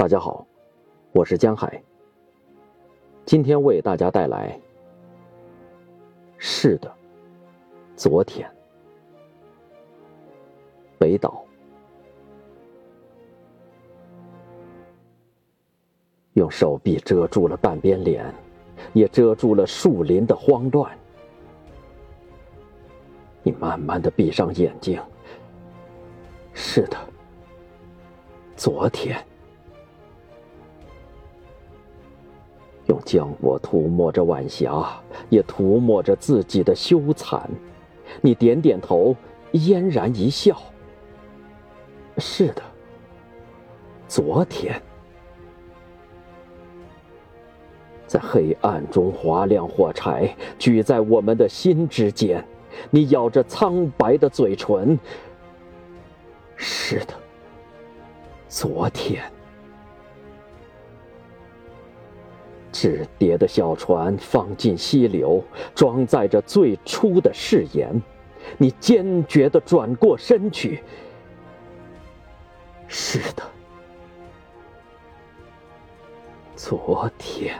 大家好，我是江海。今天为大家带来。是的，昨天，北岛用手臂遮住了半边脸，也遮住了树林的慌乱。你慢慢的闭上眼睛。是的，昨天。用浆果涂抹着晚霞，也涂抹着自己的羞惭。你点点头，嫣然一笑。是的，昨天，在黑暗中划亮火柴，举在我们的心之间。你咬着苍白的嘴唇。是的，昨天。纸叠的小船放进溪流，装载着最初的誓言。你坚决的转过身去。是的，昨天。